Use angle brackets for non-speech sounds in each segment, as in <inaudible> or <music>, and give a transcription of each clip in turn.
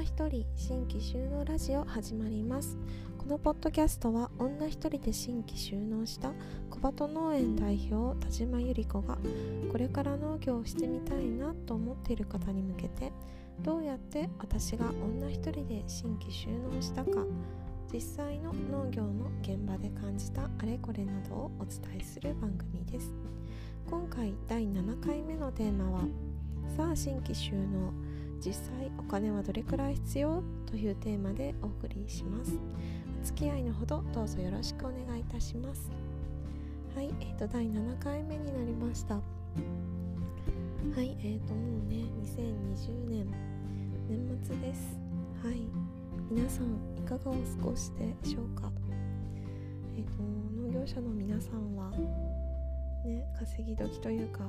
女一人新規収納ラジオ始まります。このポッドキャストは女一人で新規収納した小鳩農園代表田島由里子がこれから農業をしてみたいなと思っている方に向けてどうやって私が女一人で新規収納したか実際の農業の現場で感じたあれこれなどをお伝えする番組です。今回第7回目のテーマはさあ新規収納実際お金はどれくらい必要というテーマでお送りします。お付き合いのほどどうぞよろしくお願いいたします。はいえーと第7回目になりました。はいえーともうね2020年年末です。はい皆さんいかがお過ごしでしょうか？えっ、ー、と農業者の皆さんはね稼ぎ時というか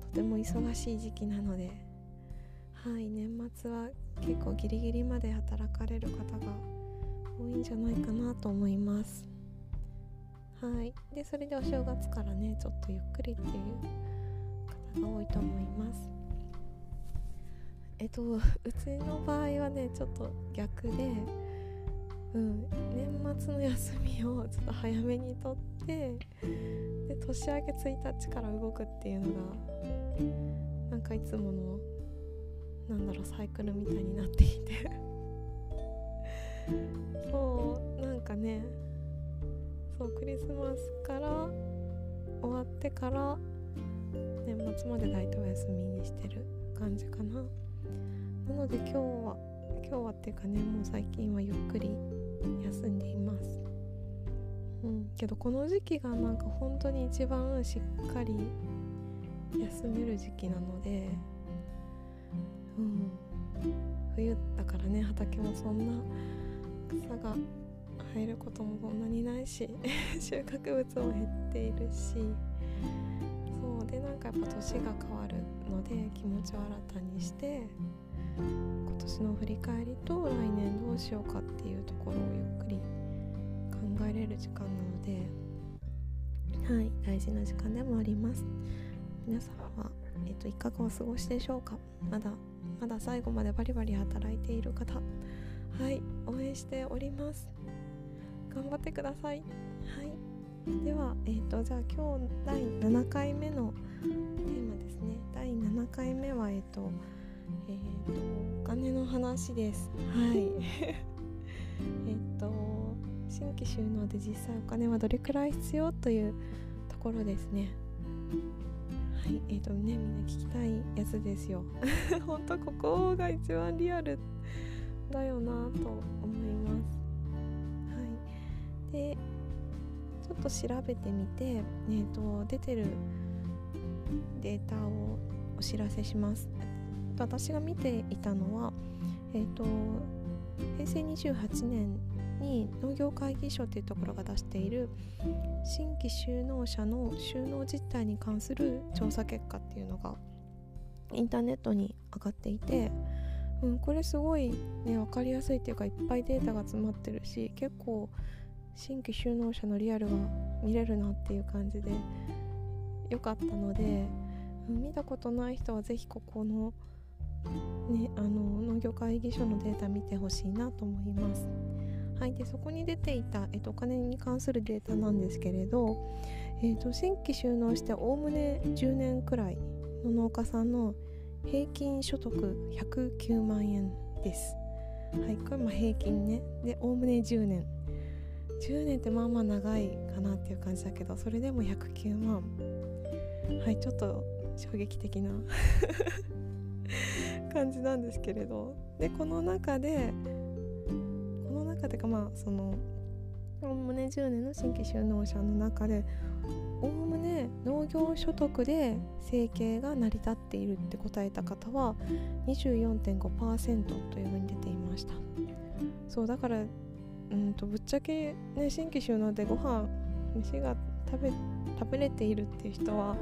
とても忙しい時期なのではい年末は結構ギリギリまで働かれる方が多いんじゃないかなと思います。はいでそれでお正月からねちょっとゆっくりっていう方が多いと思います。えっとうちの場合はねちょっと逆でうん年末の休みをちょっと早めにとってで年明け1日から動くっていうのがなんかいつものなんだろうサイクルみたいになっていて。そうなんかね。そうクリスマスから終わってから年末まで大体お休みにしてる感じかな。なので今日は今日はっていうかねもう最近はゆっくり休んでいます。うんけどこの時期がなんか本当に一番しっかり休める時期なのでうん。冬だからね畑もそんな草が生えることもそんなにないし <laughs> 収穫物も減っているし。そうでなんかやっぱ年が変わるので気持ちを新たにして今年の振り返りと来年どうしようかっていうところをゆっくり考えれる時間なのではい大事な時間でもあります。皆さんは、えーと、いかがお過ごしでしょうか。まだまだ最後までバリバリ働いている方。はい。応援しております。頑張ってください。はい。ではえっ、ー、とじゃあ今日第7回目のテーマですね。第7回目はえっ、ー、とえっ、ー、とお金の話です。はい。<laughs> えっと新規収納で実際お金はどれくらい必要というところですね。はいえーとねみんな聞きたいやつですよ。<laughs> 本当ここが一番リアルだよなと思います。はい。でちょっと調べてみて、えーと、出てるデータをお知らせします。私が見ていたのはえっ、ー、と平成28年に農業会議所っていうところが出している新規就農者の収納実態に関する調査結果っていうのがインターネットに上がっていて、うん、これすごいね分かりやすいっていうかいっぱいデータが詰まってるし結構新規就農者のリアルが見れるなっていう感じで良かったので、うん、見たことない人は是非ここのね、あの農業会議所のデータ見てほしいなと思います。はい、でそこに出ていた、えっと、お金に関するデータなんですけれど、えっと、新規収納しておおむね10年くらいの農家さんの平均所得109万円です。はい、これも平均ね。で、おおむね10年。10年ってまあまあ長いかなっていう感じだけど、それでも109万。はい、ちょっと衝撃的な <laughs> 感じなんですけれど。で、この中で、中でかまあそのおおむね10年の新規就農者の中でおおむね農業所得で生計が成り立っているって答えた方は24.5%というふうに出ていました。そうだからうんとぶっちゃけね新規就農でご飯飯が食べ食べれているっていう人は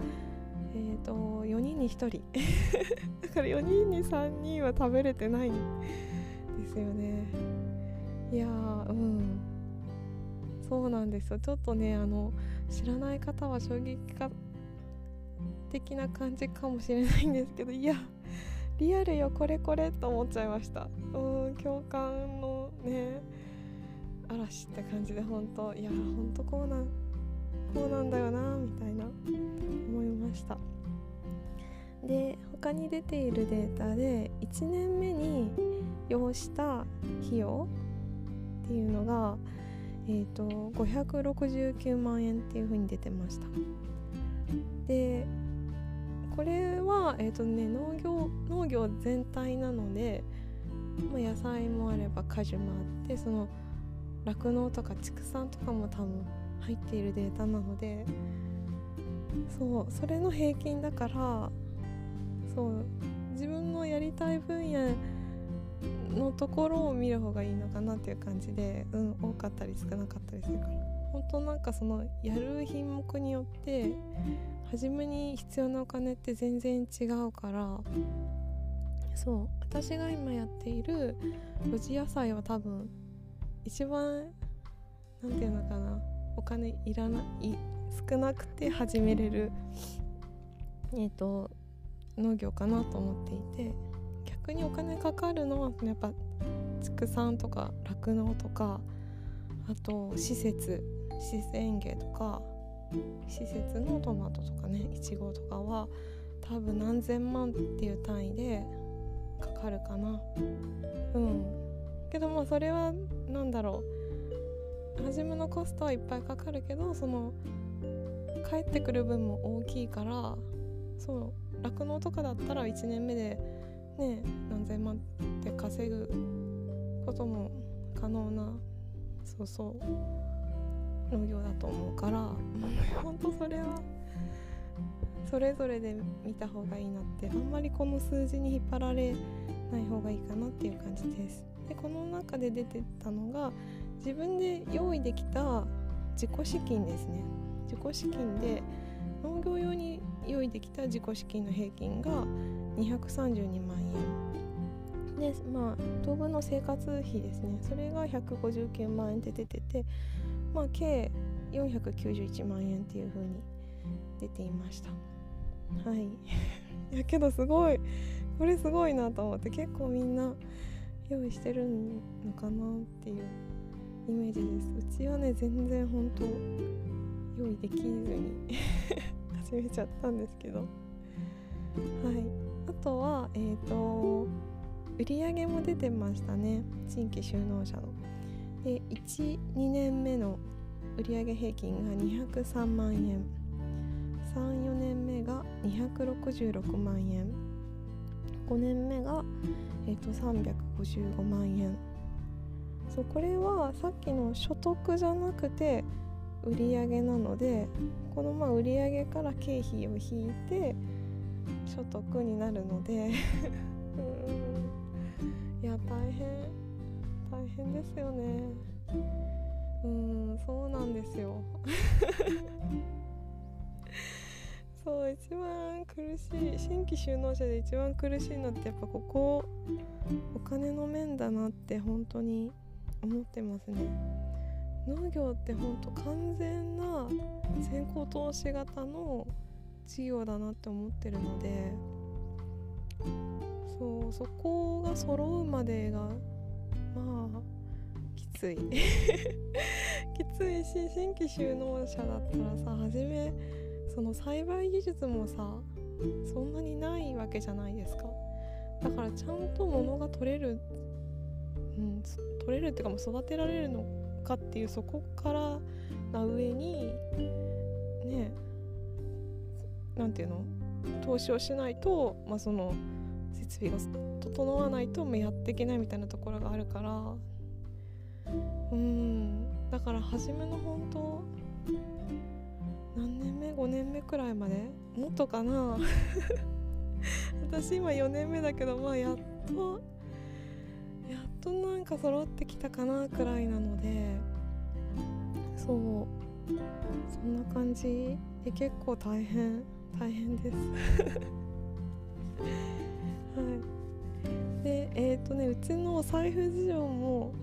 えーと、と4人に1人。<laughs> だから4人に3人は食べれてないんですよね。いやうん。そうなんですよ。ちょっとねあの知らない方は衝撃的な感じかもしれないんですけどいやリアルよこれこれと思っちゃいました。うん共感のね嵐って感じで本当いや本当こうなんこうなんだよなみたいな思いました。で他に出ているデータで1年目に要した費用っていうのが、えーと、569万円っていう風に出てました。でこれは、えーとね、農業農業全体なので、まあ、野菜もあれば果樹もあってその酪農とか畜産とかも多分入っているデータなのでそうそれの平均だからそう自分のやりたい分野のところを見る方がいいのかなっていう感じでうん多かったり少なかったりするから本当なんかそのやる品目によって初めに必要なお金って全然違うからそう私が今やっている露地野菜は多分一番何て言うのかなお金いらない少なくて始めれるえっ、ー、と農業かなと思っていて。逆にお金かかるのはやっぱ畜産とか酪農とかあと施設施設園芸とか施設のトマトとかねいちごとかは多分何千万っていう単位でかかるかな。うん。けどまあそれは何だろう。初めのコストはいっぱいかかるけどその帰ってくる分も大きいからそう酪農とかだったら1年目でね何千万って稼ぐことも可能なそうそう農業だと思うから <laughs> 本当それはそれぞれで見た方がいいなってあんまりこの数字に引っ張られない方がいいかなっていう感じです。でこの中で出てたのが自分で用意できた自己資金ですね自己資金で農業用に用意できた自己資金の平均が232万円でまあ当分の生活費ですね。それが159万円って出ててまあ計491万円っていう風に出ていました。はい。<laughs> いやけどすごい。これすごいなと思って結構みんな用意してるのかなっていうイメージです。うちはね全然本当用意できずに <laughs> 始めちゃったんですけど。はい。あとはえっ、ー、と売り上げも出てましたね。新規就農者の。で12年目の売上平均が203万円34年目が266万円5年目が、えーと、355万円そうこれはさっきの所得じゃなくて売上なのでこのまあ売上から経費を引いて所得になるので。う <laughs> んいや大変大変ですよね。うんそうなんですよ。<laughs> そう一番苦しい新規就農者で一番苦しいのってやっぱここお金の面だなって本当に思ってますね。農業って本当完全な先行投資型の事業だなって思ってるのでそうそこが揃うまでがまあきつい。<laughs> きついし新規就農者だったらさ初めその栽培技術もさそんなにないわけじゃないですか。だからちゃんと物が取れる、うん、取れるっていうかもう育てられるのかっていうそこからな上にねえ何て言うの？投資をしないと、まあ、その設備が整わないとやっていけないみたいなところがあるから。うん。だから初めの本当何年目？5年目くらいまで？もっとかな？<laughs> 私今4年目だけどまあやっとやっとなんか揃ってきたかなくらいなので。そう。そんな感じ？で結構大変。大変です。<laughs> はい。でえっ、ー、とねうちの財布事情も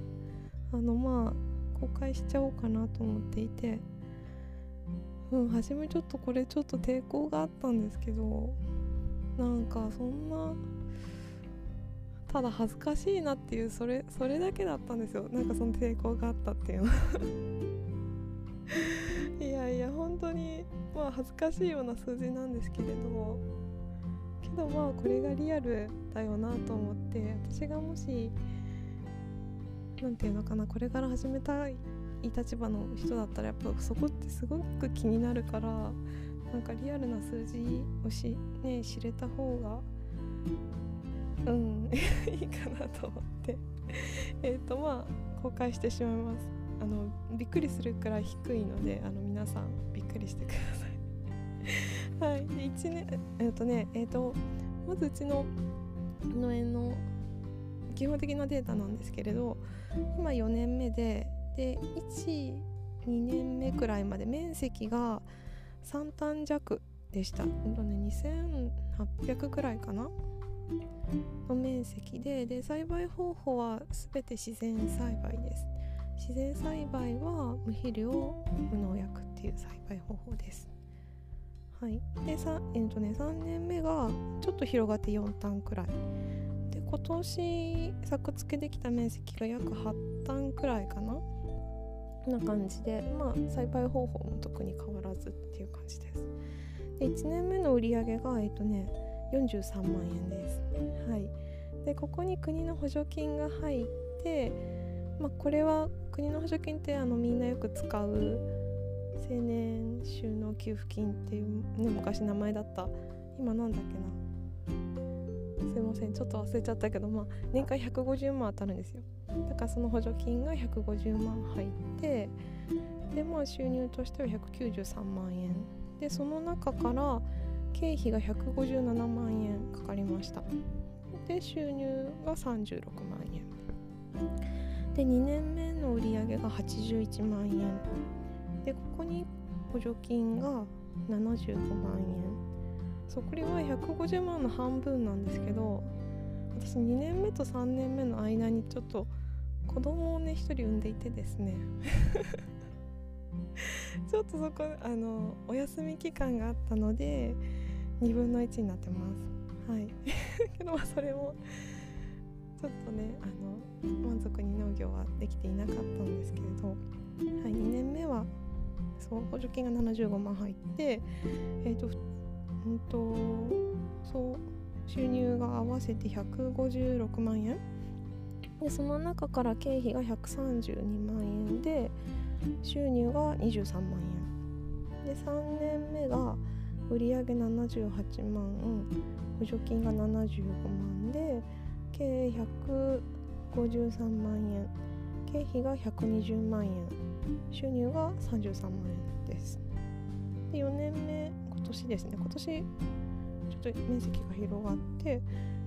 あのまあ公開しちゃおうかなと思っていてうん初めちょっとこれちょっと抵抗があったんですけどなんかそんなただ恥ずかしいなっていうそれそれだけだったんですよ。なんかその抵抗があったっていうの。いやいや本当にまあ恥ずかしいような数字なんですけれどけどまあこれがリアルだよなと思って私がもし何て言うのかなこれから始めたい立場の人だったらやっぱそこってすごく気になるからなんかリアルな数字をし、ね、知れた方がうん <laughs> いいかなと思って。えっとまあ公開してしまいます。あのびっくりするくらい低いのであの皆さんびっくりしてください。<laughs> はい。で1年えっ、とねえっ、とまずうちの農園の基本的なデータなんですけれど今4年目でで12年目くらいまで面積が3単弱でした、ね、2800くらいかな？の面積でで栽培方法は全て自然栽培です。自然栽培は無肥料無農薬っていう栽培方法です。はい。でさ、えーとね、3年目がちょっと広がって4単くらい。で今年作付けできた面積が約8単くらいかな。な感じでまあ栽培方法も特に変わらずっていう感じです。で1年目の売り上げがえっ、とね43万円です。はい、でここに国の補助金が入って、まあ、これは国の補助金ってあのみんなよく使う青年収納給付金っていう、ね、昔名前だった。今なんだっけな。すいませんちょっと忘れちゃったけど、まあ、年間150万当たるんですよ。だからその補助金が150万入ってでまあ収入としては193万円。でその中から経費が157万円かかりました。で収入が36万円。で2年目の売り上げが81万円。でここに補助金が75万円。そこれは150万の半分なんですけど私2年目と3年目の間にちょっと子供をね1人産んでいてですね。<laughs> ちょっとそこあのお休み期間があったので2分の1になってます。はい。<laughs> けどそれもちょっとねあの満足に農業はできていなかったんですけれど、はい、2年目はそう補助金が75万入ってえっ、ー、とうんとそう収入が合わせて156万円。でその中から経費が132万円で収入が23万円。で3年目が売上78万補助金が75万で計153万円。経費が120万円。収入が33万円です。で4年目今年ですね。今年ちょっと面積が広がって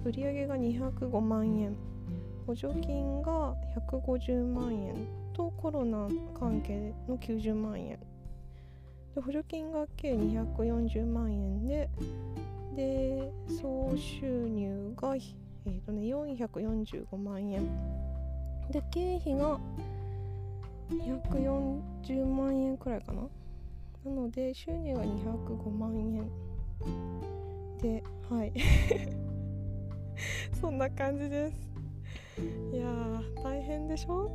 売上が205万円。補助金が150万円とコロナ関係の90万円。で補助金が計240万円でで総収入が、えーとね、445万円。で経費が240万円くらいかな。なので収入が205万円。ではい。<laughs> そんな感じです。いや大変でしょ？<laughs>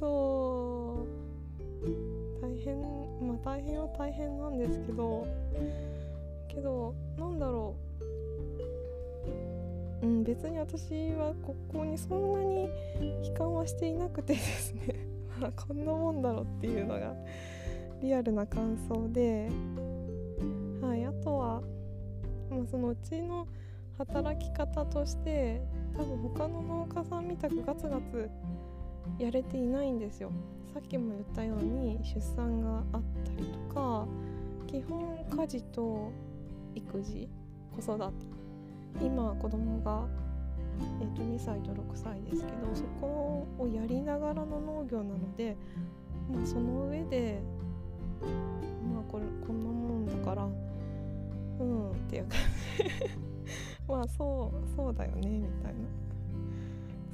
そう。大変まあ大変は大変なんですけど。けどなんだろう。うん別に私はここにそんなに悲観はしていなくてですね。<laughs> まあこんなもんだろうっていうのがリアルな感想で。はいあとは、まあ、そのうちの働き方として多分他の農家さんみたくガツガツやれていないんですよ。さっきも言ったように出産があったりとか基本家事と育児子育て。今子供がえー、と2歳と6歳ですけどそこをやりながらの農業なので、まあ、その上でまあこれこんなもんだからうんっていう感じ <laughs> まあそうそうだよねみたいな。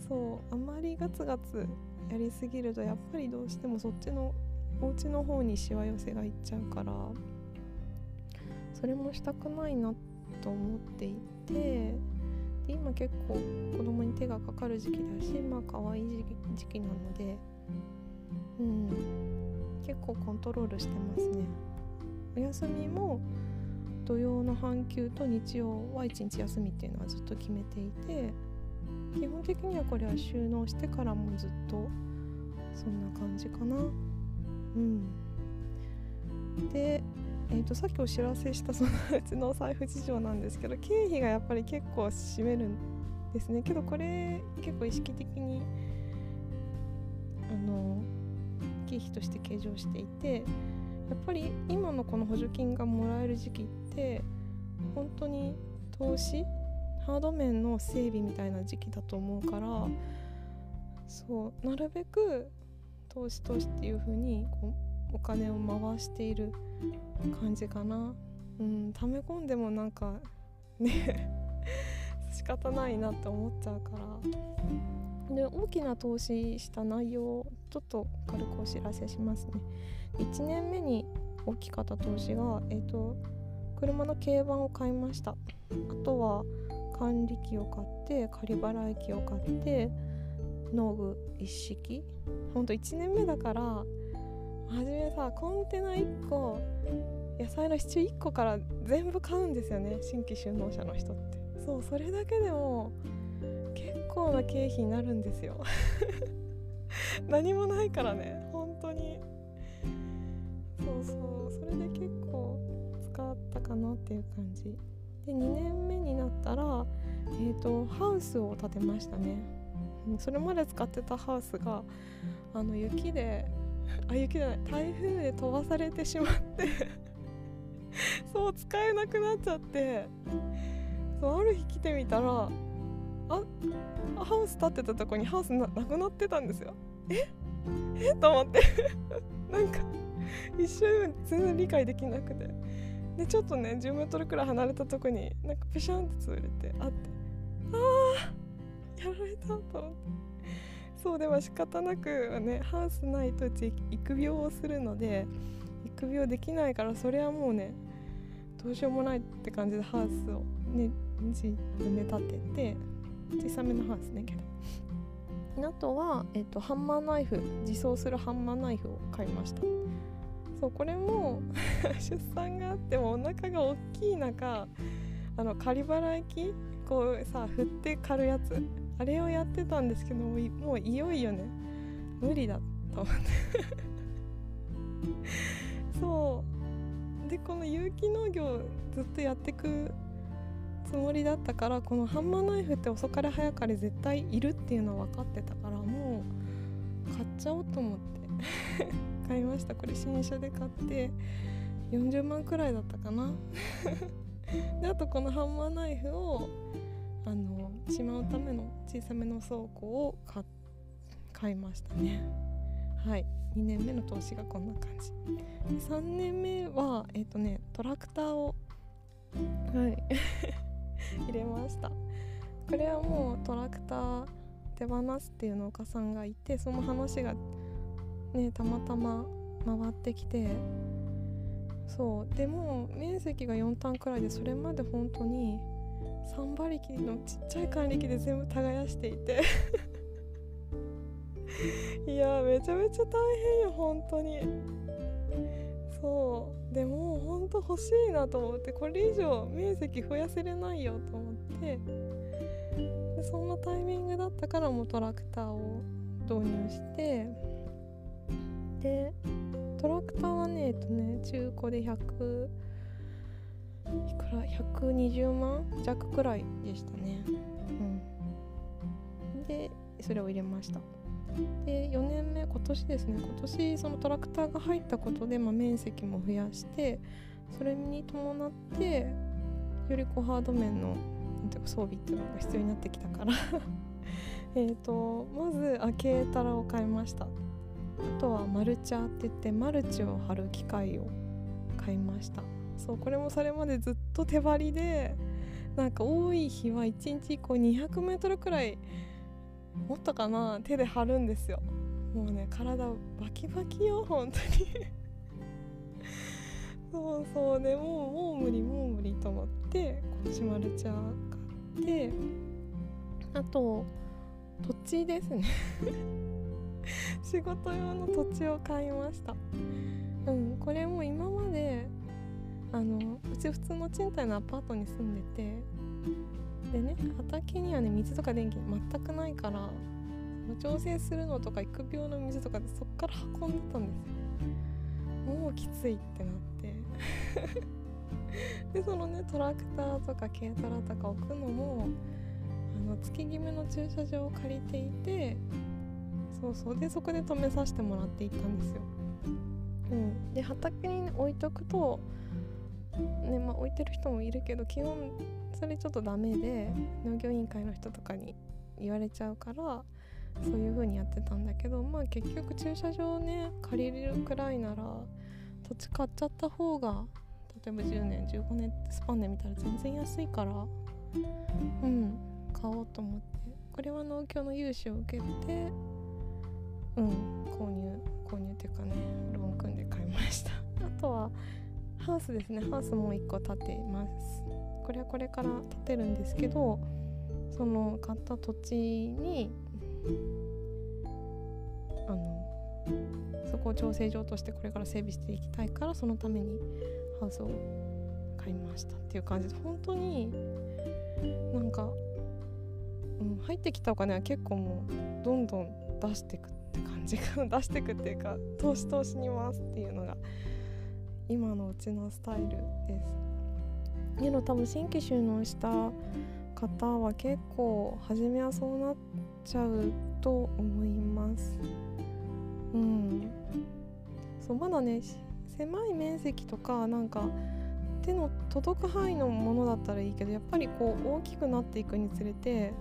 そうあまりガツガツやりすぎるとやっぱりどうしてもそっちのお家の方にしわ寄せがいっちゃうから。それもしたくないなと思っていてで今結構子供に手がかかる時期だしまあ可愛い時期なのでうん。結構コントロールしてますね。お休みも土曜の半休と日曜は1日休みっていうのはずっと決めていて基本的にはこれは収納してからもずっとそんな感じかな。うん。で、えーと、さっきお知らせしたそのうちの財布事情なんですけど経費がやっぱり結構占めるんですね。けどこれ結構意識的にあの経費として計上していてやっぱり今のこの補助金がもらえる時期って本当に投資ハード面の整備みたいな時期だと思うからそうなるべく投資投資っていう風にこうお金を回している感じかな。うん溜め込んでもなんかね <laughs> 仕方ないなって思っちゃうから。で大きな投資した内容をちょっと軽くお知らせしますね。1年目に大きかった投資がえっ、ー、と車の軽バンを買いました。あとは管理機を買って仮払い機を買って農具一式。ほんと1年目だから初めさコンテナ1個野菜の支柱1個から全部買うんですよね新規就農者の人って。そうそれだけでも結構な経費になるんですよ。<laughs> 何もないからね本当に。そうそうそれで結構使ったかなっていう感じ。で2年目になったらえっ、ー、とハウスを建てましたね。それまで使ってたハウスがあの雪であ雪じゃない台風で飛ばされてしまって。<laughs> そう使えなくなっちゃって。そうある日来てみたらあハウス建ってたとこにハウスなくなってたんですよ。え？<laughs> え？と思って。<laughs> なんか一瞬全然理解できなくて。でちょっとね 10m くらい離れたとこになんかペシャンって潰れてあって。ああやられたと思ってそうでも仕方なくねハウスないとうち育苗をするので育苗できないからそれはもうねどうしようもないって感じでハウスをね自分で立てて小さめのハウスねけど。あとは、えっと、ハンマーナイフ自走するハンマーナイフを買いました。そうこれも <laughs> 出産があってもお腹が大きい中あの仮払い機こうさ振って狩るやつ。あれをやってたんですけどもういよいよね無理だと思って <laughs> そう。でこの有機農業ずっとやってくつもりだったからこのハンマーナイフって遅かれ早かれ絶対いるっていうのは分かってたからもう買っちゃおうと思って。<laughs> 買いました。これ新車で買って40万くらいだったかな。<laughs> であとこのハンマーナイフをあのしまうための小さめの倉庫を買いましたね。はい。2年目の投資がこんな感じ。3年目はえっ、ー、とねトラクターをはい。<laughs> 入れました。これはもうトラクター手放すっていう農家さんがいてその話がねたまたま回ってきてそう。でも面積が4単くらいでそれまで本当に3馬力のちっちゃい管理機で全部耕していて。<laughs> いやめちゃめちゃ大変よ本当に。そう。でも本当欲しいなと思ってこれ以上面積増やせれないよと思って。でそんなタイミングだったからもうトラクターを導入して。でトラクターはねえっとね中古で100いくら？120万？弱くらいでしたね。うん。でそれを入れました。で4年目今年ですね。今年そのトラクターが入ったことで、まあ、面積も増やしてそれに伴ってよりこうハード面のなんていうか装備っていうのが必要になってきたから。<laughs> えとまずあ軽タラを買いました。あとはマルチャーって言ってマルチを貼る機械を買いました。そうこれもそれまでずっと手張りでなんか多い日は1日1個 200m くらいもっとかな手で張るんですよ。もうね体バキバキよ本当に。<laughs> そうそうでもうもう無理もう無理と思ってこっちマルチャー買ってあと土地ですね。<laughs> 仕事用の土地を買いました。うんこれも今まであのうち普通の賃貸のアパートに住んでてでね畑にはね水とか電気全くないから調整するのとか育苗の水とかでそっから運んでたんですよ。もうきついってなって。<laughs> でそのねトラクターとか軽トラとか置くのもあの月決めの駐車場を借りていてそうそう。でそこで止めさせてもらっていったんですよ、うん、で畑に、ね、置いとくとねまあ置いてる人もいるけど基本それちょっとダメで農業委員会の人とかに言われちゃうからそういう風にやってたんだけどまあ結局駐車場をね借りれるくらいなら土地買っちゃった方が例えば10年15年ってスパンで見たら全然安いからうん買おうと思ってこれは農協の融資を受けてうん購入購入っていうかねローン組んで買いました。あとはハウスですね。ハウスもう1個建てます。これはこれから建てるんですけどその買った土地にあのそこを調整場としてこれから整備していきたいからそのためにハウスを買いましたっていう感じで本当になんか、うん、入ってきたお金は結構もうどんどん出してくって感じが <laughs> 出してくっていうか投資投資に回すっていうのが今のうちのスタイルです。けど多分新規収納した方は結構初めはそうなっちゃうと思います。うん。そうまだね狭い面積とかなんか手の届く範囲のものだったらいいけどやっぱりこう大きくなっていくにつれて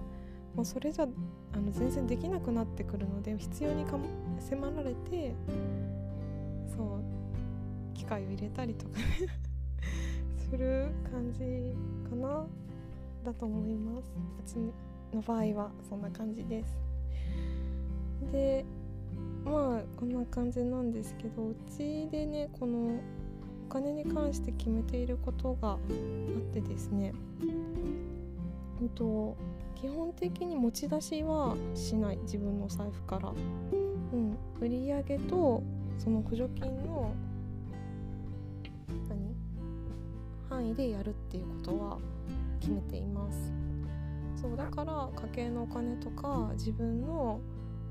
もうそれじゃあの全然できなくなってくるので必要にか迫られてそう。械を入れたりとかね <laughs> する感じかな。だと思います。うちの場合はそんな感じです。でまあこんな感じなんですけどうちでねこのお金に関して決めていることがあってですね。うんと基本的に持ち出しはしない。自分の財布から、うん、売上とその補助金の範囲でやるっていうことは決めています。そうだから家計のお金とか自分の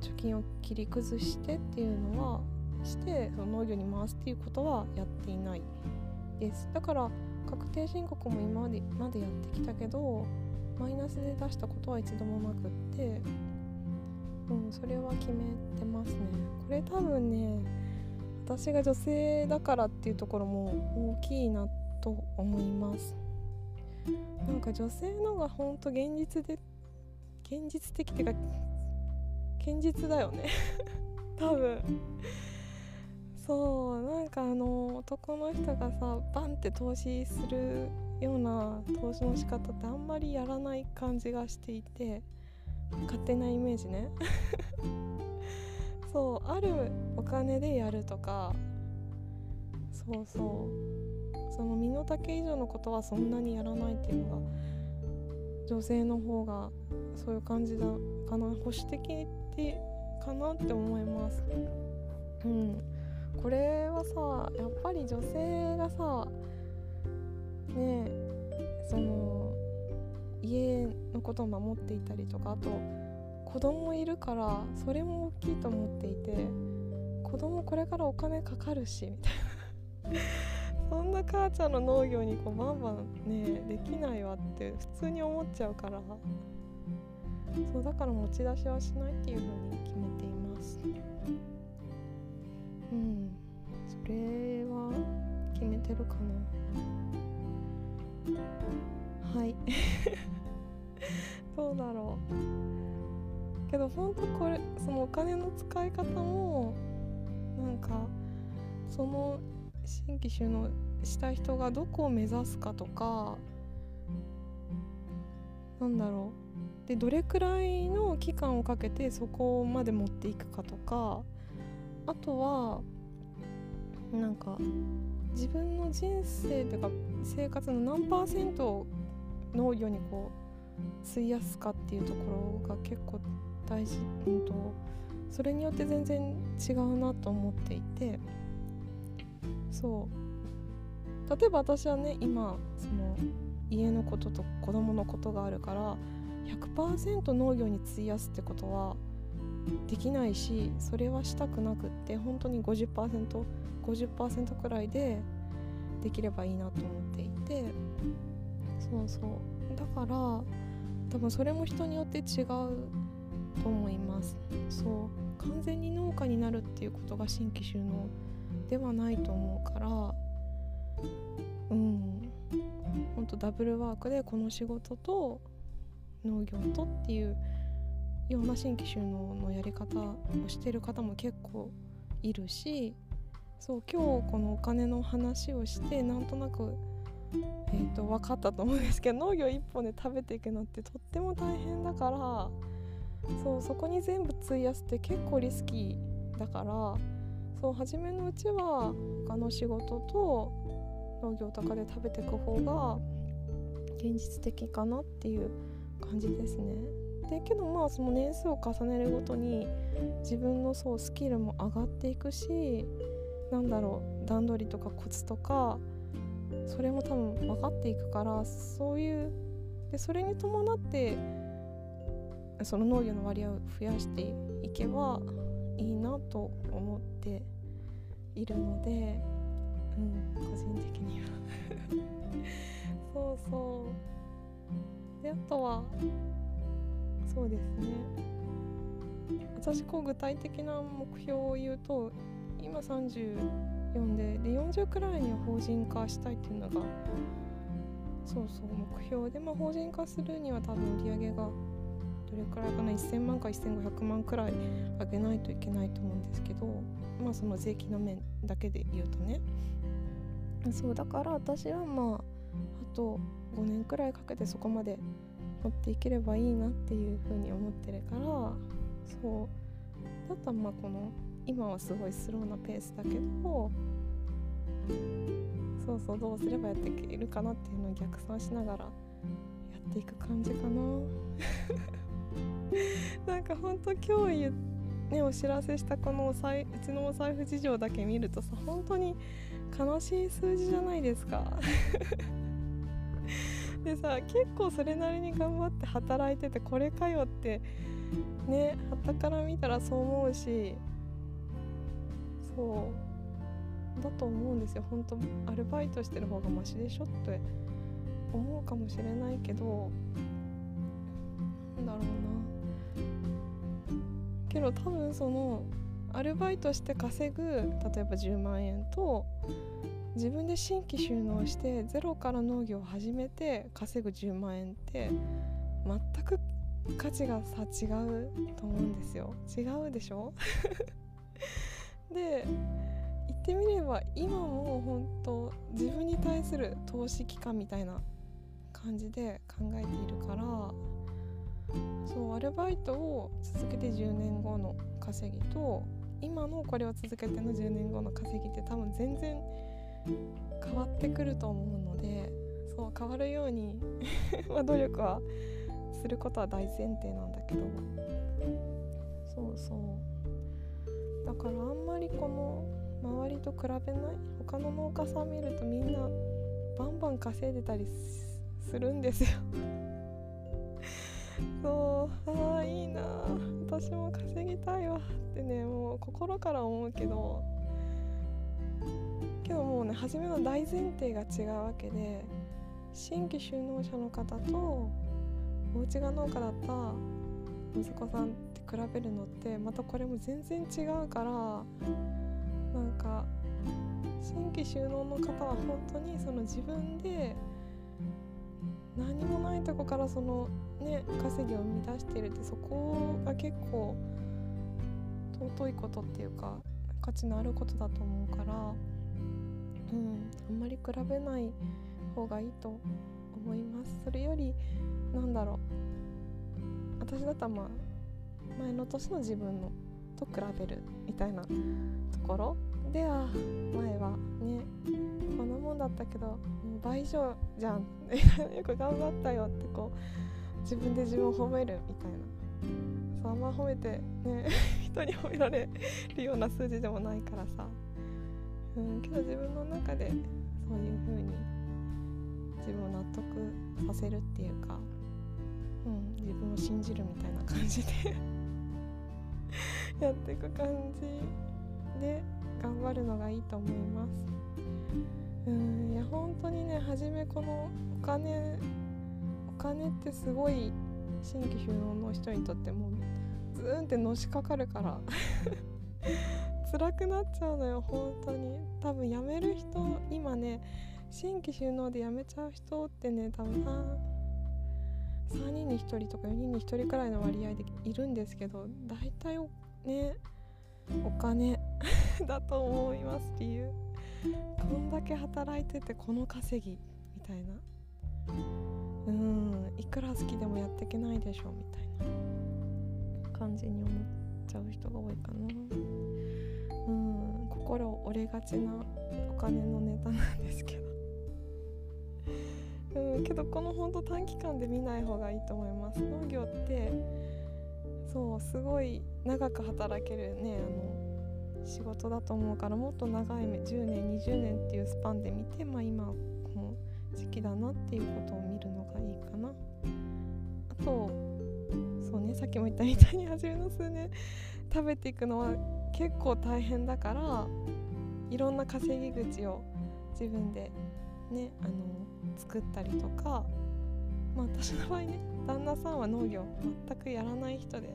貯金を切り崩してっていうのはしてその農業に回すっていうことはやっていない。です。だから確定申告も今までまでやってきたけどマイナスで出したことは一度もなくってうんそれは決めてますね。これ多分ね私が女性だからっていうところも大きいなってと思います。なんか女性のがほんと現実で現実的っていうか現実だよね。<laughs> 多分。そうなんかあの男の人がさバンって投資するような投資の仕方ってあんまりやらない感じがしていて勝手なイメージね。<laughs> そうあるお金でやるとか。そうそう。その身の丈以上のことはそんなにやらないっていうのが女性の方がそういう感じだかな保守的ってかなって思います。うん。これはさやっぱり女性がさねその家のことを守っていたりとかあと子供いるからそれも大きいと思っていて子供これからお金かかるしみたいな。そんな母ちゃんの農業にこうバンバンねできないわって普通に思っちゃうから。そうだから持ち出しはしないっていう風に決めています。うんそれは決めてるかな。はい。<laughs> どうだろう。けどほんとこれそのお金の使い方もなんかその新規収納した人がどこを目指すかとかなんだろう。でどれくらいの期間をかけてそこまで持っていくかとかあとはなんか自分の人生というか生活の何パーセントを農業にこう費やすかっていうところが結構大事、うんと、それによって全然違うなと思っていて。そう。例えば私はね今その家のことと子供のことがあるから100%農業に費やすってことはできないしそれはしたくなくって本当に 50%50% 50%くらいでできればいいなと思っていてそうそう。だから多分それも人によって違うと思います。そう。完全に農家になるっていうことが新規収納ではないと思うからうん。ほんとダブルワークでこの仕事と農業とっていうような新規収納のやり方をしてる方も結構いるしそう今日このお金の話をしてなんとなく、えーと、分かったと思うんですけど農業一本で食べていくのってとっても大変だからそうそこに全部費やすって結構リスキーだからそう初めのうちは他の仕事と農業とかで食べていく方が現実的かなっていう感じですね。でけどまあその年数を重ねるごとに自分のそうスキルも上がっていくしなんだろう段取りとかコツとかそれも多分分かっていくからそういうでそれに伴ってその農業の割合を増やしていけばいいなと思っているので、うん、個人的には。<laughs> そうそう。であとはそうですね。私こう具体的な目標を言うと今34でで40くらいには法人化したいっていうのがそうそう目標で、まあ、法人化するには多分売り上げがどれくらいかな1000万か1500万くらい上げないといけないと思うんですけどまあその税金の面だけで言うとね。そうだから私はまああと5年くらいかけてそこまで持っていければいいなっていうふうに思ってるからそうだったらまあこの今はすごいスローなペースだけどそうそうどうすればやっていけるかなっていうのを逆算しながらやっていく感じかな。なんかほんと今日ねお知らせしたこのおさいうちのお財布事情だけ見るとさ本当に悲しい数字じゃないですか。<laughs> でさ結構それなりに頑張って働いててこれかよってねはたから見たらそう思うしそうだと思うんですよ。本当アルバイトしてる方がマシでしょって思うかもしれないけどなんだろうな。けど多分そのアルバイトして稼ぐ例えば10万円と自分で新規収納してゼロから農業を始めて稼ぐ10万円って全く価値がさ違うと思うんですよ。違うでしょ？<laughs> で言ってみれば今も本当自分に対する投資期間みたいな感じで考えているからそうアルバイトを続けて10年後の稼ぎと今のこれを続けての10年後の稼ぎって多分全然変わってくると思うのでそう変わるように <laughs> ま努力はすることは大前提なんだけど。そうそう。だからあんまりこの周りと比べない。他の農家さん見るとみんなバンバン稼いでたりするんですよ。そうああいいな。私も稼ぎたいわってねもう心から思うけどけどもうね初めの大前提が違うわけで新規就農者の方とお家が農家だった息子さんって比べるのってまたこれも全然違うからなんか新規収納の方は本当にその自分でとこからそのね稼ぎを生み出しているってそこが結構尊いことっていうか価値のあることだと思うからうんあんまり比べない方がいいと思います。それよりなんだろう。私だったらまあ前の年の自分のと比べるみたいなところでは前はねこんなもんだったけどもう倍以上じゃん。<laughs> よく頑張ったよってこう自分で自分を褒めるみたいな。そうあんま褒めてね <laughs> 人に褒められるような数字でもないからさ。うんけど自分の中でそういう風に自分を納得させるっていうか、うん、自分を信じるみたいな感じで <laughs> やっていく感じで頑張るのがいいと思います。うんいや本当にね初めこのお金お金ってすごい新規収納の人にとってもズーンってのしかかるから <laughs> 辛くなっちゃうのよ本当に。多分辞める人今ね新規収納で辞めちゃう人ってね多分 3, 3人に1人とか4人に1人くらいの割合でいるんですけど大体ねお金 <laughs> だと思います理由こんだけ働いててこの稼ぎみたいな。うんいくら好きでもやっていけないでしょみたいな。感じに思っちゃう人が多いかな。うん心折れがちなお金のネタなんですけど。<laughs> うんけどこのほんと短期間で見ない方がいいと思います。農業ってそうすごい長く働けるねあの仕事だと思うからもっと長い目10年20年っていうスパンで見て、まあ、今この時期だなっていうことを見るのがいいかな。あとそうねさっきも言ったみたいに初めの数年食べていくのは結構大変だからいろんな稼ぎ口を自分でねあの作ったりとかまあ私の場合ね旦那さんは農業全くやらない人で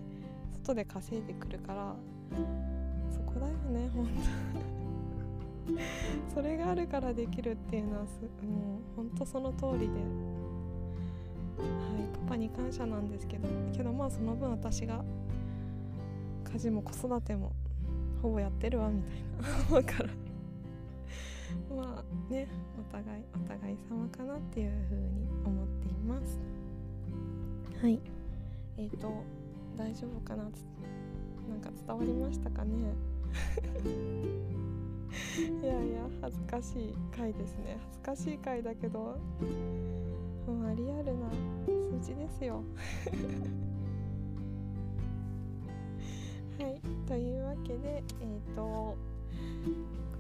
外で稼いでくるからそこだよね本当。<laughs> それがあるからできるっていうのはすもう本当その通りで。はいパパに感謝なんですけどけどまあその分私が家事も子育てもほぼやってるわみたいな思うから。まあねお互いお互い様かなっていう風に思っています。はい。えっ、ー、と大丈夫かな？なんか伝わりましたかね？<laughs> いやいや恥ずかしい回ですね。恥ずかしい回だけどまあリアルな。数字ですよ。<laughs> はい。というわけでえっ、ー、と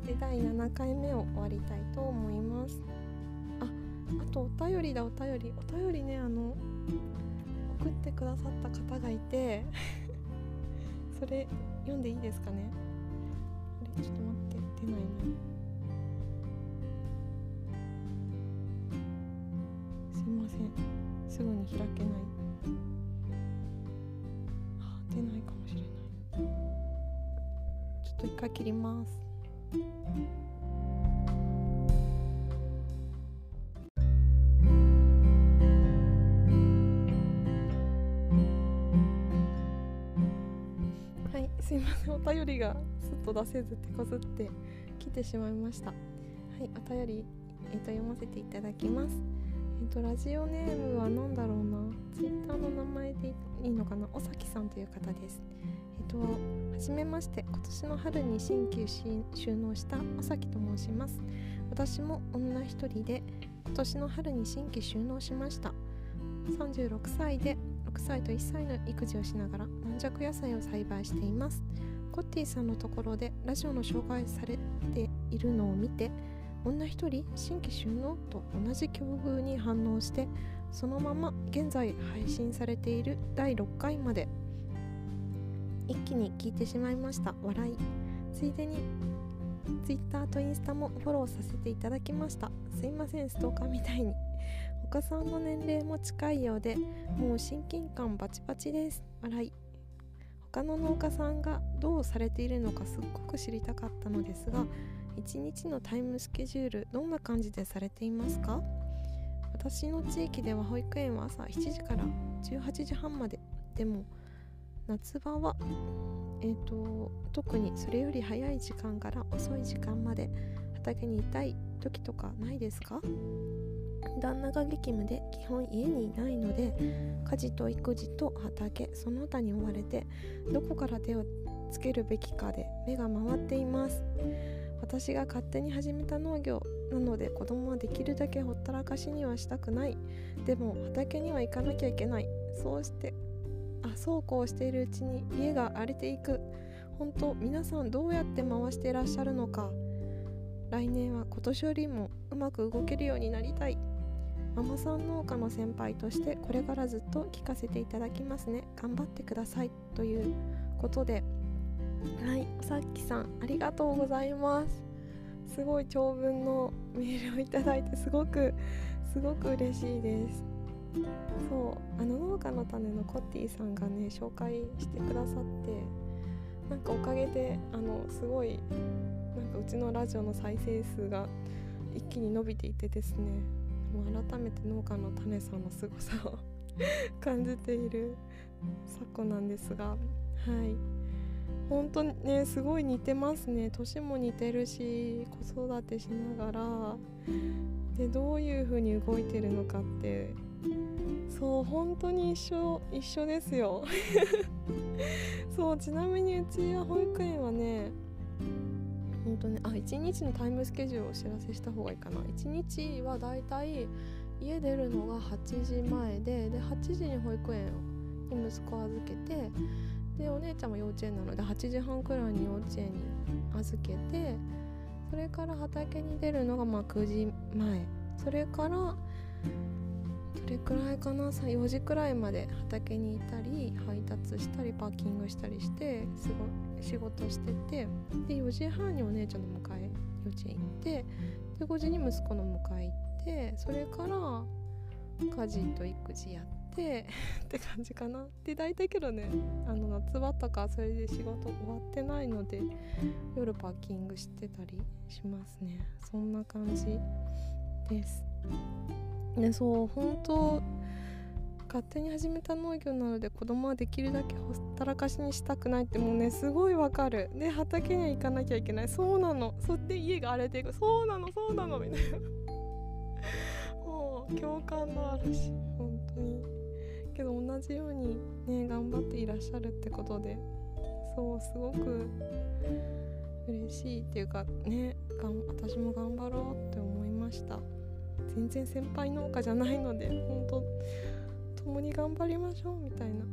で第7回目を終わりたいと思います。ああとお便りだ。お便り。お便りねあの送ってくださった方がいて <laughs> それ読んでいいですかね？あれちょっと待って出ないな。すいません。すぐに開けない。あ出ないかもしれない。ちょっと一回切ります。お便りがすっと出せず手こずって来てしまいました。はいお便り、えー、と読ませていただきます。えっ、ー、とラジオネームは何だろうな。ツイッターの名前でいいのかな？おさきさんという方です。えっ、ー、とはじめまして。今年の春に新旧収納したおさきと申します。私も女一人で今年の春に新規収納しました。36歳で6歳と1歳の育児をしながら軟弱野菜を栽培しています。コッティさんのところでラジオの紹介されているのを見て女一人新規収納と同じ境遇に反応してそのまま現在配信されている第6回まで一気に聞いてしまいました。笑い。ついでに Twitter とインスタもフォローさせていただきました。すいませんストーカーみたいに。お子さんの年齢も近いようでもう親近感バチバチです。笑い。他の農家さんがどうされているのかすっごく知りたかったのですが1日のタイムスケジュールどんな感じでされていますか？私の地域では保育園は朝7時から18時半まででも夏場は、えーと、特にそれより早い時間から遅い時間まで畑にいたい時とかないですか？旦那が激務で基本家にいないので家事と育児と畑その他に追われてどこから手をつけるべきかで目が回っています。私が勝手に始めた農業なので子供はできるだけほったらかしにはしたくない。でも畑には行かなきゃいけない。そうしてあそうこうしているうちに家が荒れていく。本当皆さんどうやって回していらっしゃるのか。来年は今年よりもうまく動けるようになりたい。ママさん農家の先輩としてこれからずっと聞かせていただきますね。頑張ってくださいということで。はいさっきさんありがとうございます。すごい長文のメールをいただいてすごくすごく嬉しいです。そうあの農家の種のコッティさんがね紹介してくださってなんかおかげであのすごいなんかうちのラジオの再生数が一気に伸びていてですね。もう改めて農家の種さんの凄さを感じている昨今なんですがはい。本当にねすごい似てますね。年も似てるし子育てしながらでどういう風に動いてるのかって。そう本当に一緒一緒ですよ。<laughs> そうちなみにうちは保育園はね本当ねあ1日のタイムスケジュールをお知らせした方がいいかな。1日はだいたい家出るのが8時前でで8時に保育園に息子を預けてでお姉ちゃんも幼稚園なので8時半くらいに幼稚園に預けてそれから畑に出るのがまあ9時前。それからどれくらいかな？4時くらいまで畑にいたり配達したりパーキングしたりしてすごい仕事しててで4時半にお姉ちゃんの迎え幼稚園行ってで5時に息子の迎え行ってそれから家事と育児やって <laughs> って感じかな。で大体けどねあの夏場とかそれで仕事終わってないので夜パーキングしてたりしますね。そんな感じです。ねそう本当勝手に始めた農業なので子供はできるだけほったらかしにしたくないってもうねすごいわかる。で畑には行かなきゃいけない。そうなの。そって家が荒れていく。そうなの。そうなの。みたいな。<laughs> もう共感の嵐。本当に。けど同じようにね頑張っていらっしゃるってことでそうすごく嬉しいっていうかねがん私も頑張ろうって思いました。全然先輩農家じゃないので本当共に頑張りましょうみたいな。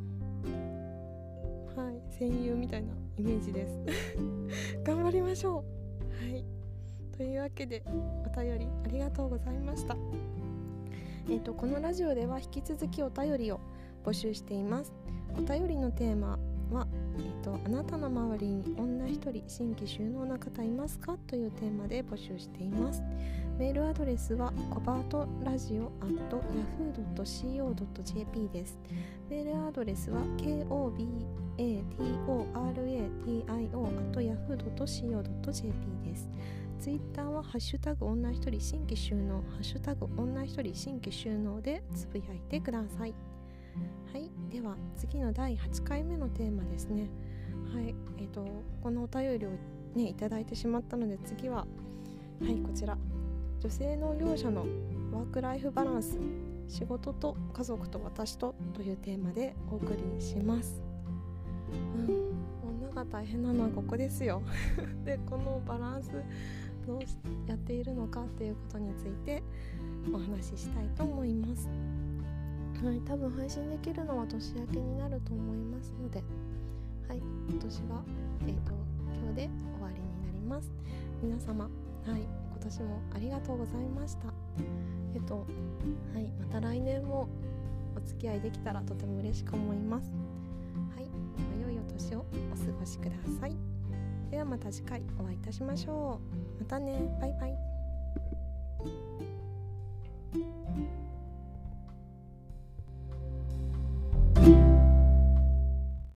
はい戦友みたいなイメージです。<laughs> 頑張りましょう。はい。というわけでお便りありがとうございました。えーと、このラジオでは引き続きお便りを募集しています。お便りのテーマは、えーと、あなたの周りに女一人新規収納な方いますか？というテーマで募集しています。メールアドレスはコバートラジオ at yahoo.co.jp です。メールアドレスは kobataradio.yahoo.co.jp です。ツイッターはハッシュタグ女一人新規収納ハッシュタグ女一人新規収納でつぶやいてください。はいでは次の第8回目のテーマですね。はいえっ、ー、とこのお便りをねいただいてしまったので次ははいこちら。女性農業者のワークライフバランス仕事と家族と私とというテーマでお送りします。うん女が大変なのはここですよ。<laughs> でこのバランスどうやっているのかっていうことについてお話ししたいと思います。はい、多分配信できるのは年明けになると思いますので、はい、今年は、えーと、今日で終わりになります。皆様、はい、今年もありがとうございました。えっ、と、はい、また来年もお付き合いできたらとても嬉しく思います。はい、良いお年をお過ごしください。ではまた次回お会いいたしましょう。またねバイバイ